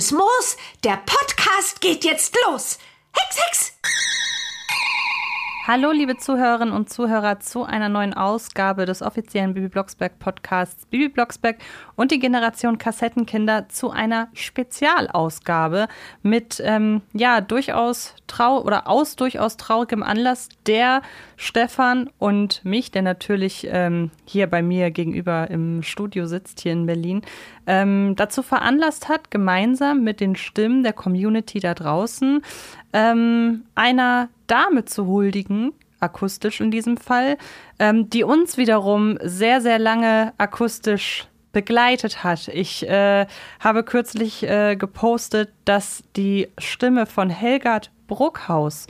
Grünes Moos, der Podcast geht jetzt los. Hex, Hex! Hallo, liebe Zuhörerinnen und Zuhörer, zu einer neuen Ausgabe des offiziellen Bibi Blocksberg Podcasts Bibi Blocksberg und die Generation Kassettenkinder zu einer Spezialausgabe mit, ähm, ja, durchaus trau oder aus durchaus traurigem Anlass, der Stefan und mich, der natürlich ähm, hier bei mir gegenüber im Studio sitzt, hier in Berlin, ähm, dazu veranlasst hat, gemeinsam mit den Stimmen der Community da draußen ähm, einer Dame zu huldigen, akustisch in diesem Fall, ähm, die uns wiederum sehr, sehr lange akustisch begleitet hat. Ich äh, habe kürzlich äh, gepostet, dass die Stimme von Helgard Bruckhaus,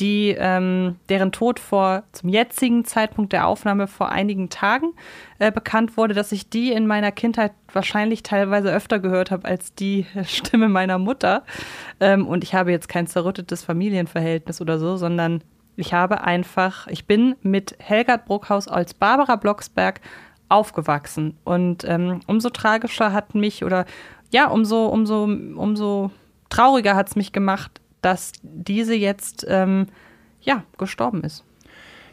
die ähm, deren Tod vor zum jetzigen Zeitpunkt der Aufnahme vor einigen Tagen äh, bekannt wurde, dass ich die in meiner Kindheit wahrscheinlich teilweise öfter gehört habe als die Stimme meiner Mutter. Ähm, und ich habe jetzt kein zerrüttetes Familienverhältnis oder so, sondern ich habe einfach, ich bin mit Helgard Bruckhaus als Barbara Blocksberg aufgewachsen. Und ähm, umso tragischer hat mich oder ja, umso, umso, umso trauriger hat es mich gemacht, dass diese jetzt ähm, ja, gestorben ist.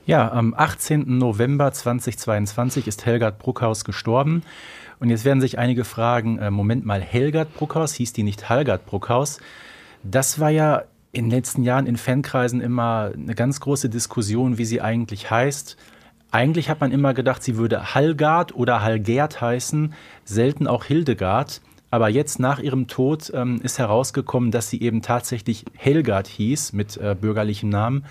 Ja, am 18. November 2022 ist Helgard Bruckhaus gestorben. Und jetzt werden sich einige fragen, äh, Moment mal, Helgard Bruckhaus, hieß die nicht Halgard Bruckhaus? Das war ja in den letzten Jahren in Fankreisen immer eine ganz große Diskussion, wie sie eigentlich heißt. Eigentlich hat man immer gedacht, sie würde Hallgard oder Hallgerd heißen, selten auch Hildegard. Aber jetzt nach ihrem Tod ähm, ist herausgekommen, dass sie eben tatsächlich Helgard hieß mit äh, bürgerlichem Namen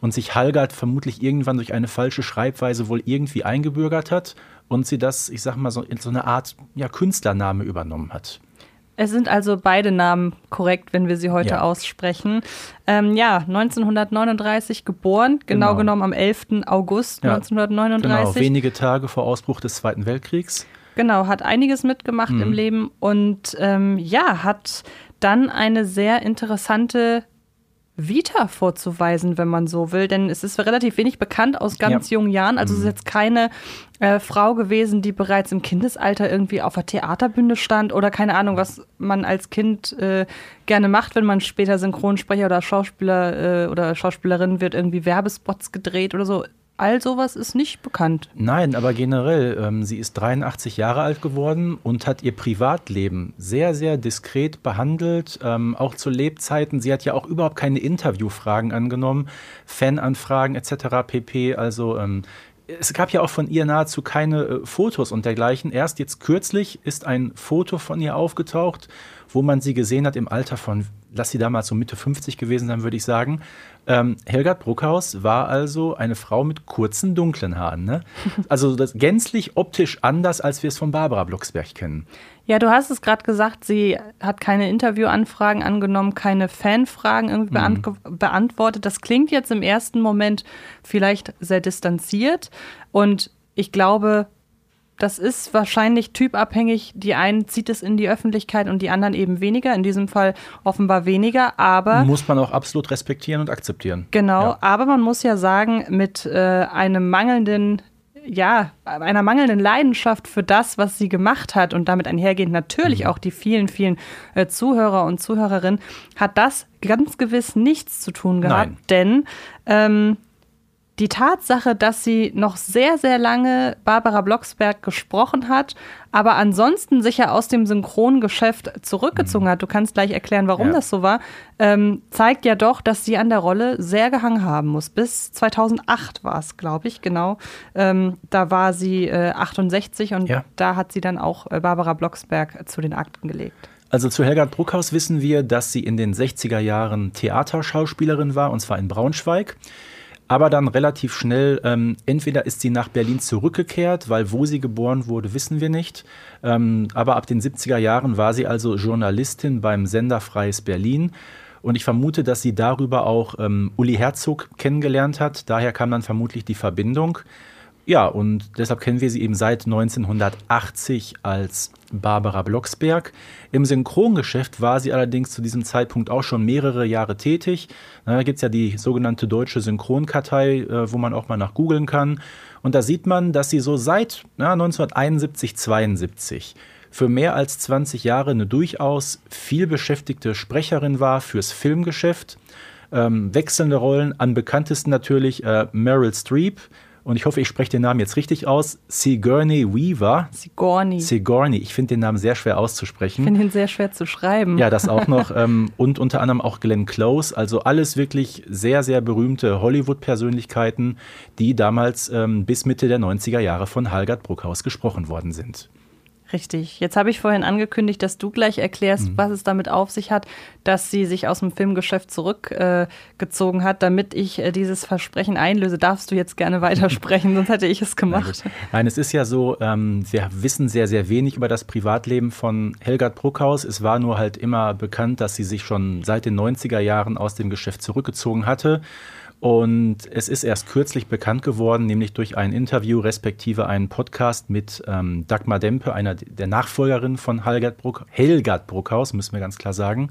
und sich Hallgard vermutlich irgendwann durch eine falsche Schreibweise wohl irgendwie eingebürgert hat und sie das, ich sag mal, so, in so eine Art ja, Künstlername übernommen hat. Es sind also beide Namen korrekt, wenn wir sie heute ja. aussprechen. Ähm, ja, 1939 geboren, genau, genau, genommen am 11. August ja, 1939. Genau, wenige Tage vor Ausbruch des Zweiten Weltkriegs. Genau, hat einiges mitgemacht mhm. im Leben und ähm, ja, hat dann eine sehr interessante Vita vorzuweisen, wenn man so will. Denn es ist relativ wenig bekannt aus ganz ja. jungen Jahren. Also mhm. es ist jetzt keine äh, Frau gewesen, die bereits im Kindesalter irgendwie auf der Theaterbühne stand oder keine Ahnung, was man als Kind äh, gerne macht, wenn man später Synchronsprecher oder Schauspieler äh, oder Schauspielerin wird, irgendwie Werbespots gedreht oder so all sowas ist nicht bekannt. Nein, aber generell, ähm, sie ist 83 Jahre alt geworden und hat ihr Privatleben sehr, sehr diskret behandelt, ähm, auch zu Lebzeiten. Sie hat ja auch überhaupt keine Interviewfragen angenommen, Fananfragen etc. pp. Also ähm, es gab ja auch von ihr nahezu keine äh, Fotos und dergleichen. Erst jetzt kürzlich ist ein Foto von ihr aufgetaucht, wo man sie gesehen hat im Alter von, lass sie damals so Mitte 50 gewesen sein, würde ich sagen. Ähm, Helgard Bruckhaus war also eine Frau mit kurzen, dunklen Haaren. Ne? Also das gänzlich optisch anders, als wir es von Barbara Blocksberg kennen. Ja, du hast es gerade gesagt, sie hat keine Interviewanfragen angenommen, keine Fanfragen irgendwie mhm. beantwortet. Das klingt jetzt im ersten Moment vielleicht sehr distanziert. Und ich glaube, das ist wahrscheinlich typabhängig. Die einen zieht es in die Öffentlichkeit und die anderen eben weniger. In diesem Fall offenbar weniger, aber. Muss man auch absolut respektieren und akzeptieren. Genau, ja. aber man muss ja sagen, mit äh, einem mangelnden ja, einer mangelnden Leidenschaft für das, was sie gemacht hat und damit einhergehend natürlich mhm. auch die vielen, vielen äh, Zuhörer und Zuhörerinnen, hat das ganz gewiss nichts zu tun gehabt. Nein. Denn ähm, die Tatsache, dass sie noch sehr, sehr lange Barbara Blocksberg gesprochen hat, aber ansonsten sich ja aus dem Synchrongeschäft zurückgezogen mhm. hat, du kannst gleich erklären, warum ja. das so war, ähm, zeigt ja doch, dass sie an der Rolle sehr gehangen haben muss. Bis 2008 war es, glaube ich, genau. Ähm, da war sie äh, 68 und ja. da hat sie dann auch äh, Barbara Blocksberg zu den Akten gelegt. Also zu Helga Bruckhaus wissen wir, dass sie in den 60er Jahren Theaterschauspielerin war, und zwar in Braunschweig aber dann relativ schnell, ähm, entweder ist sie nach Berlin zurückgekehrt, weil wo sie geboren wurde, wissen wir nicht. Ähm, aber ab den 70er Jahren war sie also Journalistin beim Sender Freies Berlin. Und ich vermute, dass sie darüber auch ähm, Uli Herzog kennengelernt hat. Daher kam dann vermutlich die Verbindung. Ja, und deshalb kennen wir sie eben seit 1980 als Barbara Blocksberg. Im Synchrongeschäft war sie allerdings zu diesem Zeitpunkt auch schon mehrere Jahre tätig. Da gibt es ja die sogenannte Deutsche Synchronkartei, äh, wo man auch mal nach googeln kann. Und da sieht man, dass sie so seit ja, 1971, 72 für mehr als 20 Jahre eine durchaus vielbeschäftigte Sprecherin war fürs Filmgeschäft. Ähm, wechselnde Rollen, am bekanntesten natürlich äh, Meryl Streep, und ich hoffe, ich spreche den Namen jetzt richtig aus, Sigourney Weaver. Sigourney. Sigourney, ich finde den Namen sehr schwer auszusprechen. Ich finde ihn sehr schwer zu schreiben. Ja, das auch noch. ähm, und unter anderem auch Glenn Close, also alles wirklich sehr, sehr berühmte Hollywood-Persönlichkeiten, die damals ähm, bis Mitte der 90er Jahre von Halgard Bruckhaus gesprochen worden sind. Richtig. Jetzt habe ich vorhin angekündigt, dass du gleich erklärst, mhm. was es damit auf sich hat, dass sie sich aus dem Filmgeschäft zurückgezogen äh, hat. Damit ich äh, dieses Versprechen einlöse, darfst du jetzt gerne weitersprechen, sonst hätte ich es gemacht. Nein, es ist ja so, ähm, wir wissen sehr, sehr wenig über das Privatleben von Helgard Bruckhaus. Es war nur halt immer bekannt, dass sie sich schon seit den 90er Jahren aus dem Geschäft zurückgezogen hatte. Und es ist erst kürzlich bekannt geworden, nämlich durch ein Interview respektive einen Podcast mit ähm, Dagmar Dempe, einer der Nachfolgerin von Helgard, Bruck, Helgard Bruckhaus, müssen wir ganz klar sagen.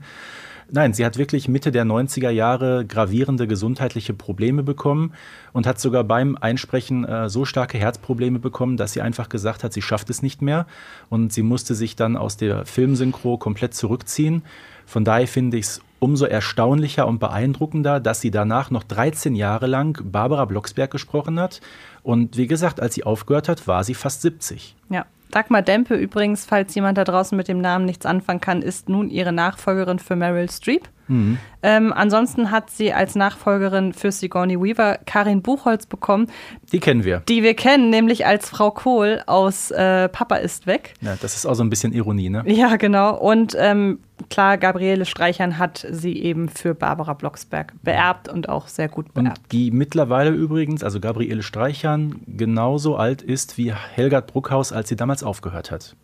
Nein, sie hat wirklich Mitte der 90er Jahre gravierende gesundheitliche Probleme bekommen und hat sogar beim Einsprechen äh, so starke Herzprobleme bekommen, dass sie einfach gesagt hat, sie schafft es nicht mehr und sie musste sich dann aus der Filmsynchro komplett zurückziehen. Von daher finde ich es umso erstaunlicher und beeindruckender, dass sie danach noch 13 Jahre lang Barbara Blocksberg gesprochen hat. Und wie gesagt, als sie aufgehört hat, war sie fast 70. Ja. Dagmar Dempe übrigens, falls jemand da draußen mit dem Namen nichts anfangen kann, ist nun ihre Nachfolgerin für Meryl Streep. Mhm. Ähm, ansonsten hat sie als Nachfolgerin für Sigourney Weaver Karin Buchholz bekommen. Die kennen wir. Die wir kennen, nämlich als Frau Kohl aus äh, Papa ist weg. Ja, das ist auch so ein bisschen Ironie, ne? Ja, genau. Und ähm, klar, Gabriele Streichern hat sie eben für Barbara Blocksberg beerbt und auch sehr gut beerbt. Und die mittlerweile übrigens, also Gabriele Streichern, genauso alt ist wie Helgard Bruckhaus, als sie damals aufgehört hat.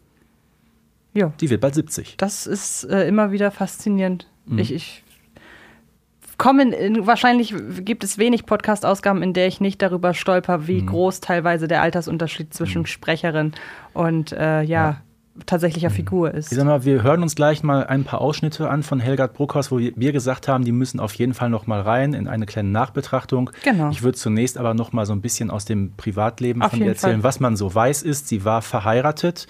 Ja. Die wird bald 70. Das ist äh, immer wieder faszinierend. Mhm. Ich, ich komme in, wahrscheinlich gibt es wenig Podcast-Ausgaben, in der ich nicht darüber stolper, wie mhm. groß teilweise der Altersunterschied zwischen mhm. Sprecherin und äh, ja, ja, tatsächlicher mhm. Figur ist. Ich sag mal, wir hören uns gleich mal ein paar Ausschnitte an von Helgard Bruckhaus, wo wir gesagt haben, die müssen auf jeden Fall noch mal rein in eine kleine Nachbetrachtung. Genau. Ich würde zunächst aber noch mal so ein bisschen aus dem Privatleben auf von ihr erzählen. Fall. Was man so weiß ist, sie war verheiratet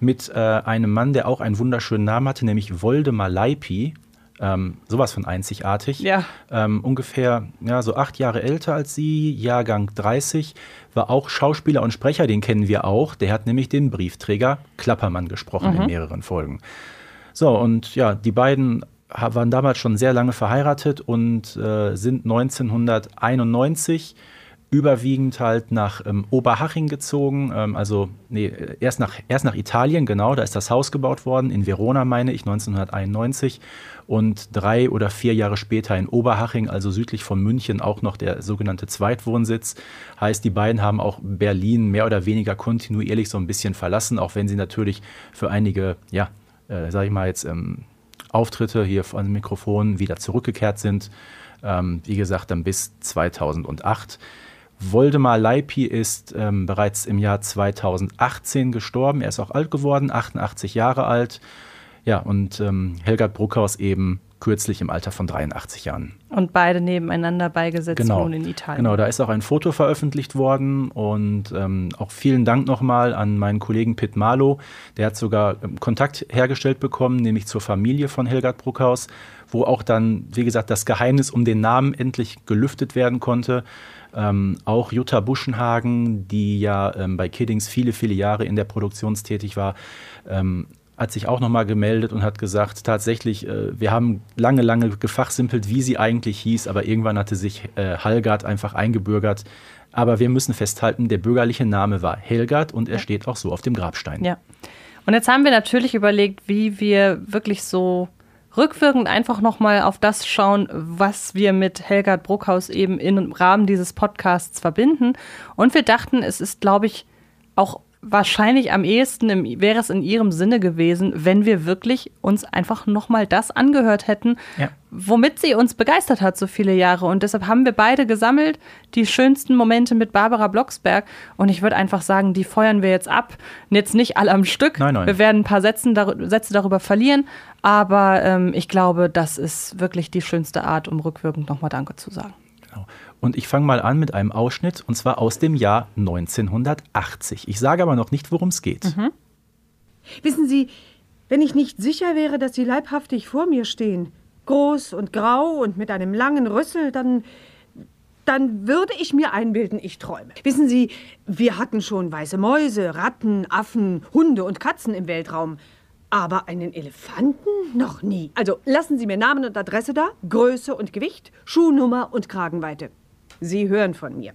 mit äh, einem Mann, der auch einen wunderschönen Namen hatte, nämlich Woldemar Leipi. Ähm, sowas von einzigartig. Ja. Ähm, ungefähr ja, so acht Jahre älter als sie, Jahrgang 30, war auch Schauspieler und Sprecher, den kennen wir auch. Der hat nämlich den Briefträger Klappermann gesprochen mhm. in mehreren Folgen. So, und ja, die beiden waren damals schon sehr lange verheiratet und äh, sind 1991 überwiegend halt nach ähm, Oberhaching gezogen, ähm, also nee, erst nach, erst nach Italien, genau, da ist das Haus gebaut worden, in Verona meine ich, 1991 und drei oder vier Jahre später in Oberhaching, also südlich von München, auch noch der sogenannte Zweitwohnsitz. Heißt, die beiden haben auch Berlin mehr oder weniger kontinuierlich so ein bisschen verlassen, auch wenn sie natürlich für einige, ja, äh, sag ich mal jetzt, ähm, Auftritte hier vor dem Mikrofon wieder zurückgekehrt sind. Ähm, wie gesagt, dann bis 2008. Woldemar Leipi ist ähm, bereits im Jahr 2018 gestorben. Er ist auch alt geworden, 88 Jahre alt. Ja, und ähm, Helgard Bruckhaus eben kürzlich im Alter von 83 Jahren. Und beide nebeneinander beigesetzt genau. nun in Italien. Genau, da ist auch ein Foto veröffentlicht worden und ähm, auch vielen Dank nochmal an meinen Kollegen Pitt Marlow. Der hat sogar ähm, Kontakt hergestellt bekommen, nämlich zur Familie von Helgard Bruckhaus, wo auch dann, wie gesagt, das Geheimnis um den Namen endlich gelüftet werden konnte. Ähm, auch Jutta Buschenhagen, die ja ähm, bei Kiddings viele, viele Jahre in der Produktion tätig war, ähm, hat sich auch nochmal gemeldet und hat gesagt, tatsächlich, äh, wir haben lange, lange gefachsimpelt, wie sie eigentlich hieß, aber irgendwann hatte sich äh, Halgard einfach eingebürgert. Aber wir müssen festhalten, der bürgerliche Name war Helgard und er ja. steht auch so auf dem Grabstein. Ja. Und jetzt haben wir natürlich überlegt, wie wir wirklich so rückwirkend einfach nochmal auf das schauen, was wir mit Helgard Bruckhaus eben im Rahmen dieses Podcasts verbinden. Und wir dachten, es ist, glaube ich, auch wahrscheinlich am ehesten im, wäre es in ihrem Sinne gewesen, wenn wir wirklich uns einfach nochmal das angehört hätten, ja. womit sie uns begeistert hat so viele Jahre. Und deshalb haben wir beide gesammelt, die schönsten Momente mit Barbara Blocksberg. Und ich würde einfach sagen, die feuern wir jetzt ab. Jetzt nicht alle am Stück. Nein, nein. Wir werden ein paar Sätzen, Sätze darüber verlieren. Aber ähm, ich glaube, das ist wirklich die schönste Art, um rückwirkend nochmal Danke zu sagen. Genau. Und ich fange mal an mit einem Ausschnitt, und zwar aus dem Jahr 1980. Ich sage aber noch nicht, worum es geht. Mhm. Wissen Sie, wenn ich nicht sicher wäre, dass Sie leibhaftig vor mir stehen, groß und grau und mit einem langen Rüssel, dann dann würde ich mir einbilden, ich träume. Wissen Sie, wir hatten schon weiße Mäuse, Ratten, Affen, Hunde und Katzen im Weltraum. Aber einen Elefanten noch nie. Also lassen Sie mir Namen und Adresse da, Größe und Gewicht, Schuhnummer und Kragenweite. Sie hören von mir.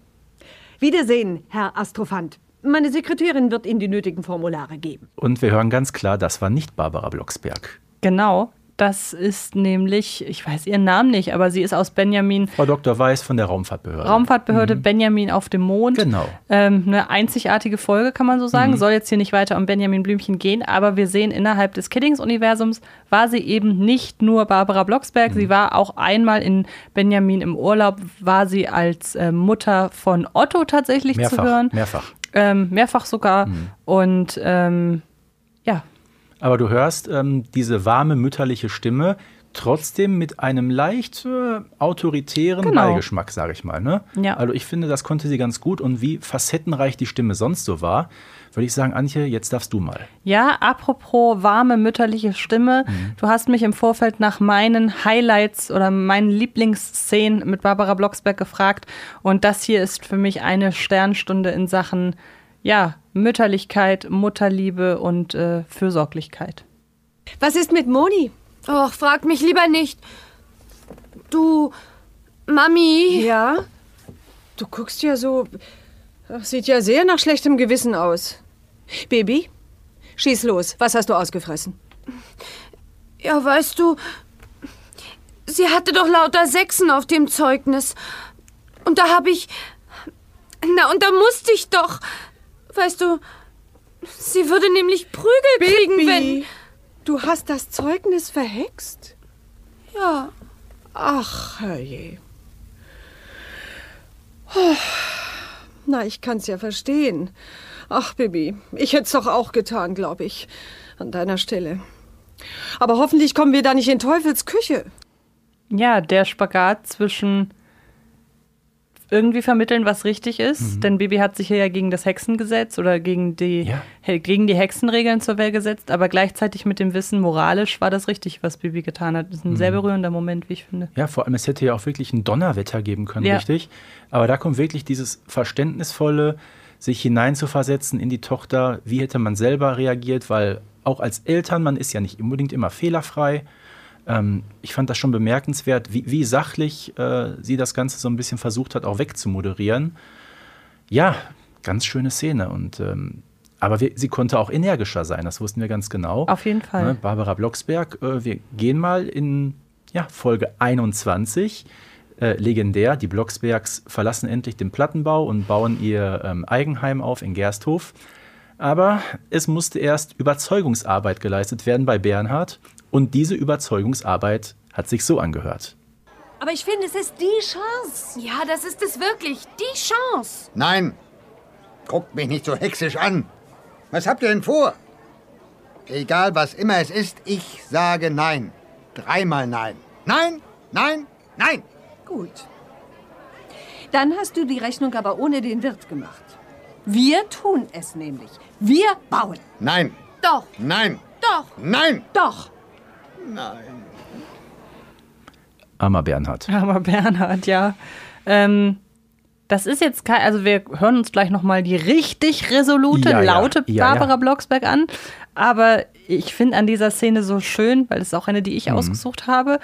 Wiedersehen, Herr Astrophant. Meine Sekretärin wird Ihnen die nötigen Formulare geben. Und wir hören ganz klar, das war nicht Barbara Blocksberg. Genau, das ist nämlich, ich weiß ihren Namen nicht, aber sie ist aus Benjamin. Frau Dr. Weiß von der Raumfahrtbehörde. Raumfahrtbehörde mhm. Benjamin auf dem Mond. Genau. Ähm, eine einzigartige Folge, kann man so sagen. Mhm. Soll jetzt hier nicht weiter um Benjamin Blümchen gehen, aber wir sehen innerhalb des Kiddings-Universums war sie eben nicht nur Barbara Blocksberg, mhm. sie war auch einmal in Benjamin im Urlaub, war sie als äh, Mutter von Otto tatsächlich mehrfach, zu hören. Mehrfach. Ähm, mehrfach sogar. Mhm. Und ähm, ja, aber du hörst ähm, diese warme mütterliche Stimme trotzdem mit einem leicht äh, autoritären genau. Beigeschmack, sage ich mal. Ne? Ja. Also ich finde, das konnte sie ganz gut und wie facettenreich die Stimme sonst so war, würde ich sagen, Antje, jetzt darfst du mal. Ja, apropos warme mütterliche Stimme, mhm. du hast mich im Vorfeld nach meinen Highlights oder meinen Lieblingsszenen mit Barbara Blocksberg gefragt und das hier ist für mich eine Sternstunde in Sachen ja, Mütterlichkeit, Mutterliebe und äh, Fürsorglichkeit. Was ist mit Moni? Och, frag mich lieber nicht. Du, Mami. Ja? Du guckst ja so. Sieht ja sehr nach schlechtem Gewissen aus. Baby, schieß los. Was hast du ausgefressen? Ja, weißt du, sie hatte doch lauter Sechsen auf dem Zeugnis. Und da hab ich. Na, und da musste ich doch. Weißt du, sie würde nämlich Prügel Baby, kriegen, wenn. Du hast das Zeugnis verhext? Ja. Ach, herrje. Oh, na, ich kann's ja verstehen. Ach, Bibi, ich hätt's doch auch getan, glaube ich. An deiner Stelle. Aber hoffentlich kommen wir da nicht in Teufels Küche. Ja, der Spagat zwischen irgendwie vermitteln, was richtig ist. Mhm. Denn Bibi hat sich hier ja gegen das Hexengesetz oder gegen die, ja. gegen die Hexenregeln zur Wehr gesetzt, aber gleichzeitig mit dem Wissen, moralisch war das richtig, was Bibi getan hat. Das ist ein mhm. sehr berührender Moment, wie ich finde. Ja, vor allem, es hätte ja auch wirklich ein Donnerwetter geben können, ja. richtig? Aber da kommt wirklich dieses verständnisvolle, sich hineinzuversetzen in die Tochter. Wie hätte man selber reagiert? Weil auch als Eltern, man ist ja nicht unbedingt immer fehlerfrei. Ähm, ich fand das schon bemerkenswert, wie, wie sachlich äh, sie das Ganze so ein bisschen versucht hat, auch wegzumoderieren. Ja, ganz schöne Szene. Und ähm, aber wir, sie konnte auch energischer sein, das wussten wir ganz genau. Auf jeden Fall. Ne, Barbara Blocksberg, äh, wir gehen mal in ja, Folge 21. Äh, legendär, die Blocksbergs verlassen endlich den Plattenbau und bauen ihr ähm, Eigenheim auf in Gersthof. Aber es musste erst Überzeugungsarbeit geleistet werden bei Bernhard und diese Überzeugungsarbeit hat sich so angehört. Aber ich finde, es ist die Chance. Ja, das ist es wirklich. Die Chance. Nein. Guckt mich nicht so hexisch an. Was habt ihr denn vor? Egal, was immer es ist, ich sage Nein. Dreimal Nein. Nein, nein, nein. Gut. Dann hast du die Rechnung aber ohne den Wirt gemacht. Wir tun es nämlich. Wir bauen. Nein. Doch. Nein. Doch. Nein. Doch. Nein. Armer Bernhard. Armer Bernhard, ja. Ähm, das ist jetzt kein, also wir hören uns gleich nochmal die richtig resolute, ja, laute ja. Barbara ja, Blocksberg an. Aber ich finde an dieser Szene so schön, weil es ist auch eine, die ich mhm. ausgesucht habe.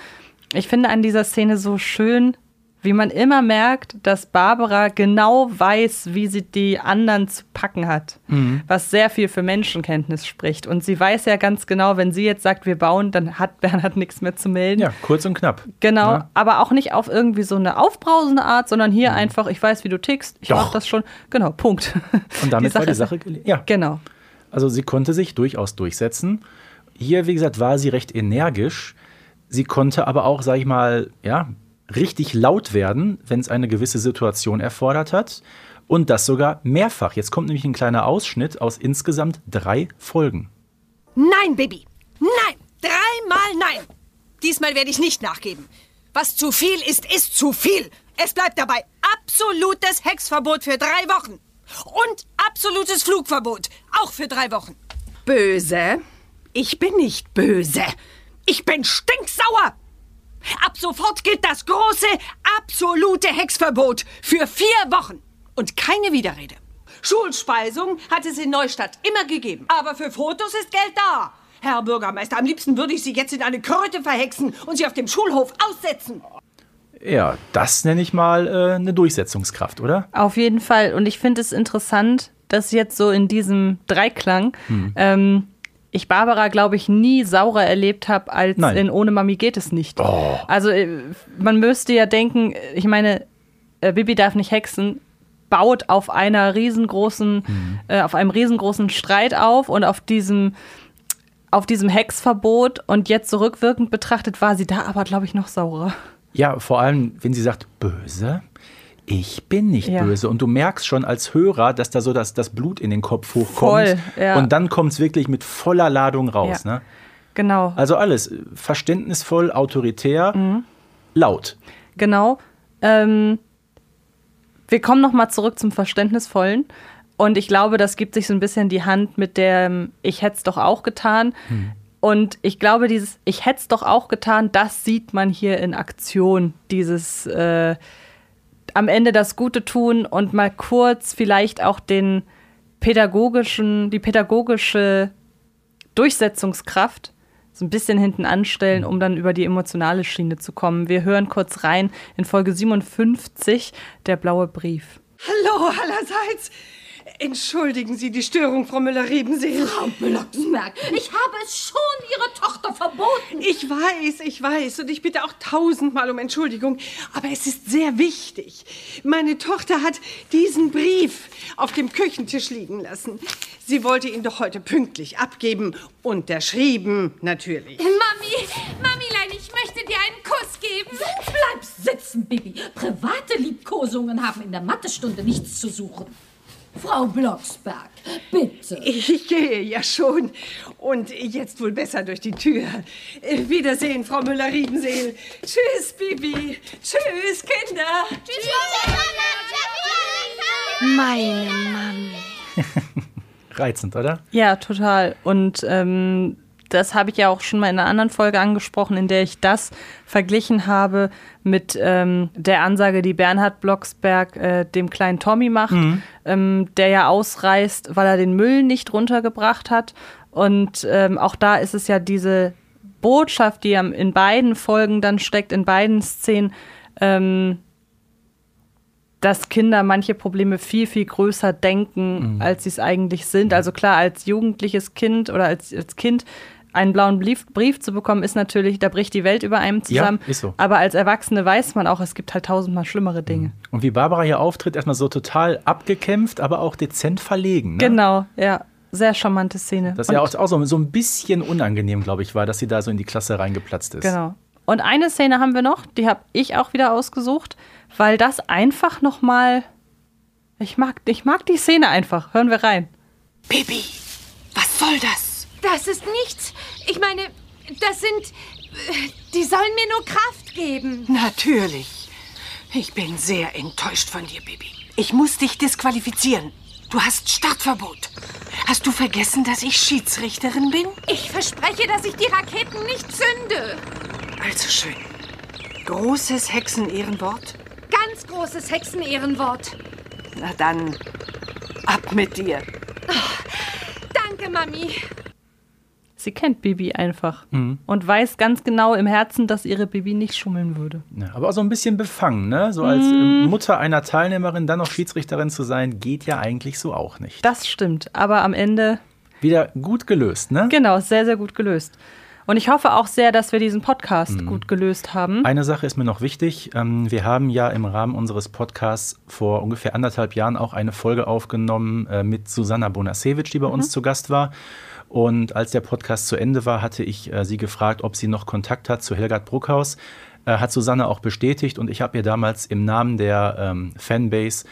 Ich finde an dieser Szene so schön, wie man immer merkt, dass Barbara genau weiß, wie sie die anderen zu packen hat, mhm. was sehr viel für Menschenkenntnis spricht. Und sie weiß ja ganz genau, wenn sie jetzt sagt, wir bauen, dann hat Bernhard nichts mehr zu melden. Ja, kurz und knapp. Genau, ja. aber auch nicht auf irgendwie so eine aufbrausende Art, sondern hier mhm. einfach, ich weiß, wie du tickst, ich mach das schon. Genau, Punkt. Und damit die war die Sache Ja. Genau. Also sie konnte sich durchaus durchsetzen. Hier, wie gesagt, war sie recht energisch. Sie konnte aber auch, sag ich mal, ja, richtig laut werden, wenn es eine gewisse Situation erfordert hat. Und das sogar mehrfach. Jetzt kommt nämlich ein kleiner Ausschnitt aus insgesamt drei Folgen. Nein, Baby. Nein. Dreimal nein. Diesmal werde ich nicht nachgeben. Was zu viel ist, ist zu viel. Es bleibt dabei absolutes Hexverbot für drei Wochen. Und absolutes Flugverbot. Auch für drei Wochen. böse? Ich bin nicht böse. Ich bin stinksauer. Ab sofort gilt das große, absolute Hexverbot für vier Wochen. Und keine Widerrede. Schulspeisung hat es in Neustadt immer gegeben. Aber für Fotos ist Geld da. Herr Bürgermeister, am liebsten würde ich Sie jetzt in eine Kröte verhexen und Sie auf dem Schulhof aussetzen. Ja, das nenne ich mal äh, eine Durchsetzungskraft, oder? Auf jeden Fall. Und ich finde es interessant, dass jetzt so in diesem Dreiklang ähm, ich Barbara, glaube ich, nie saurer erlebt habe als Nein. in Ohne Mami geht es nicht. Oh. Also äh, man müsste ja denken, ich meine, äh, Bibi darf nicht hexen, baut auf einer riesengroßen, äh, auf einem riesengroßen Streit auf und auf diesem auf diesem Hexverbot und jetzt zurückwirkend betrachtet war sie da aber, glaube ich, noch saurer. Ja, vor allem, wenn sie sagt, böse. Ich bin nicht Ja. böse. Und du merkst schon als Hörer, dass da so das, das Blut in den Kopf hochkommt. Voll, ja. Und dann kommt es wirklich mit voller Ladung raus. Ja. Ne? Genau. Also alles verständnisvoll, autoritär, Mhm. laut. Genau. Ähm, wir kommen noch mal zurück zum Verständnisvollen. Und ich glaube, das gibt sich so ein bisschen die Hand mit dem Ich hätte es doch auch getan. Und ich glaube, dieses Ich hätte es doch auch getan, das sieht man hier in Aktion. Dieses äh, am Ende das Gute tun und mal kurz vielleicht auch den pädagogischen, die pädagogische Durchsetzungskraft so ein bisschen hinten anstellen, um dann über die emotionale Schiene zu kommen. Wir hören kurz rein in Folge 57, der blaue Brief. Hallo allerseits. Entschuldigen Sie die Störung, Frau Müller-Riebenseel. Frau Blocksberg, ich habe es schon Ihrer Tochter verboten. Ich weiß, ich weiß und ich bitte auch tausendmal um Entschuldigung, aber es ist sehr wichtig. Meine Tochter hat diesen Brief auf dem Küchentisch liegen lassen. Sie wollte ihn doch heute pünktlich abgeben, unterschrieben natürlich. Mami, Mamilein, ich möchte dir einen Kuss geben. Bleib sitzen, Bibi. Private Liebkosungen haben in der Mathestunde nichts zu suchen. Frau Blocksberg, bitte. Ich gehe ja schon und jetzt wohl besser durch die Tür. Äh, Wiedersehen, Frau Müller-Riebenseel. Tschüss, Bibi. Tschüss, Kinder. Meine Mami. Reizend, oder? Ja, total. Und ähm, das habe ich ja auch schon mal in einer anderen Folge angesprochen, in der ich das verglichen habe mit ähm, der Ansage, die Bernhard Blocksberg äh, dem kleinen Tommy macht, ähm, der ja ausreißt, weil er den Müll nicht runtergebracht hat. Und ähm, auch da ist es ja diese Botschaft, die in beiden Folgen dann steckt, in beiden Szenen, ähm, dass Kinder manche Probleme viel, viel größer denken, als sie es eigentlich sind. Also klar, als jugendliches Kind oder als, als Kind einen blauen Brief, Brief zu bekommen, ist natürlich, da bricht die Welt über einem zusammen. ist so. Aber als Erwachsene weiß man auch, es gibt halt tausendmal schlimmere Dinge. Und wie Barbara hier auftritt, erstmal so total abgekämpft, aber auch dezent verlegen. Ne? Genau, ja. Sehr charmante Szene. Das ja Und- auch, auch so, so ein bisschen unangenehm, glaube ich, war, dass sie da so in die Klasse reingeplatzt ist. Genau. Und eine Szene haben wir noch, die habe ich auch wieder ausgesucht, weil das einfach noch mal ich mag, ich mag die Szene einfach. Hören wir rein. Bibi, was soll das? Das ist nichts. Ich meine, das sind. Die sollen mir nur Kraft geben. Natürlich. Ich bin sehr enttäuscht von dir, Bibi. Ich muss dich disqualifizieren. Du hast Startverbot. Hast du vergessen, dass ich Schiedsrichterin bin? Ich verspreche, dass ich die Raketen nicht zünde. Also schön. Großes Hexenehrenwort? Ganz großes Hexenehrenwort. Na dann, ab mit dir. Danke, Mami. Sie kennt Bibi einfach Mhm. und weiß ganz genau im Herzen, dass ihre Bibi nicht schummeln würde. Ja, aber auch so ein bisschen befangen, ne? So als ähm, Mutter einer Teilnehmerin dann noch Schiedsrichterin zu sein, geht ja eigentlich so auch nicht. Das stimmt, aber am Ende, Wieder gut gelöst, ne? genau, sehr, sehr gut gelöst. Und ich hoffe auch sehr, dass wir diesen Podcast Mhm. gut gelöst haben. Eine Sache ist mir noch wichtig. Ähm, Wir haben ja im Rahmen unseres Podcasts vor ungefähr anderthalb Jahren auch eine Folge aufgenommen äh, mit Susanna Bonasewicz, die bei uns zu Gast war. Und als der Podcast zu Ende war, hatte ich äh, sie gefragt, ob sie noch Kontakt hat zu Helgard Bruckhaus. Äh, Hat Susanne auch bestätigt und ich habe ihr damals im Namen der ähm, Fanbase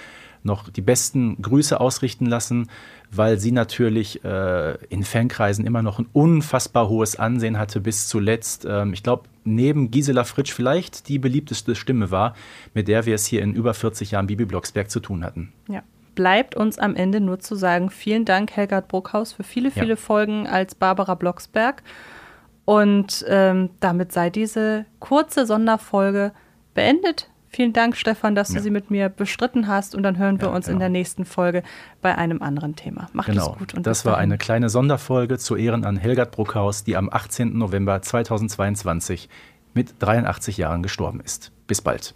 noch die besten Grüße ausrichten lassen, weil sie natürlich äh, in Fankreisen immer noch ein unfassbar hohes Ansehen hatte bis zuletzt. Ähm, ich glaube, neben Gisela Fritsch vielleicht die beliebteste Stimme war, mit der wir es hier in über 40 Jahren Bibi Blocksberg zu tun hatten. Ja. Bleibt uns am Ende nur zu sagen, vielen Dank, Helgard Bruckhaus, für viele, viele ja. Folgen als Barbara Blocksberg. Und ähm, damit sei diese kurze Sonderfolge beendet. Vielen Dank, Stefan, dass ja. du sie mit mir bestritten hast. Und dann hören wir ja, uns genau. in der nächsten Folge bei einem anderen Thema. Macht genau. es gut. Und das war eine kleine Sonderfolge zu Ehren an Helgard Bruckhaus, die am 18. November 2022 mit 83 Jahren gestorben ist. Bis bald.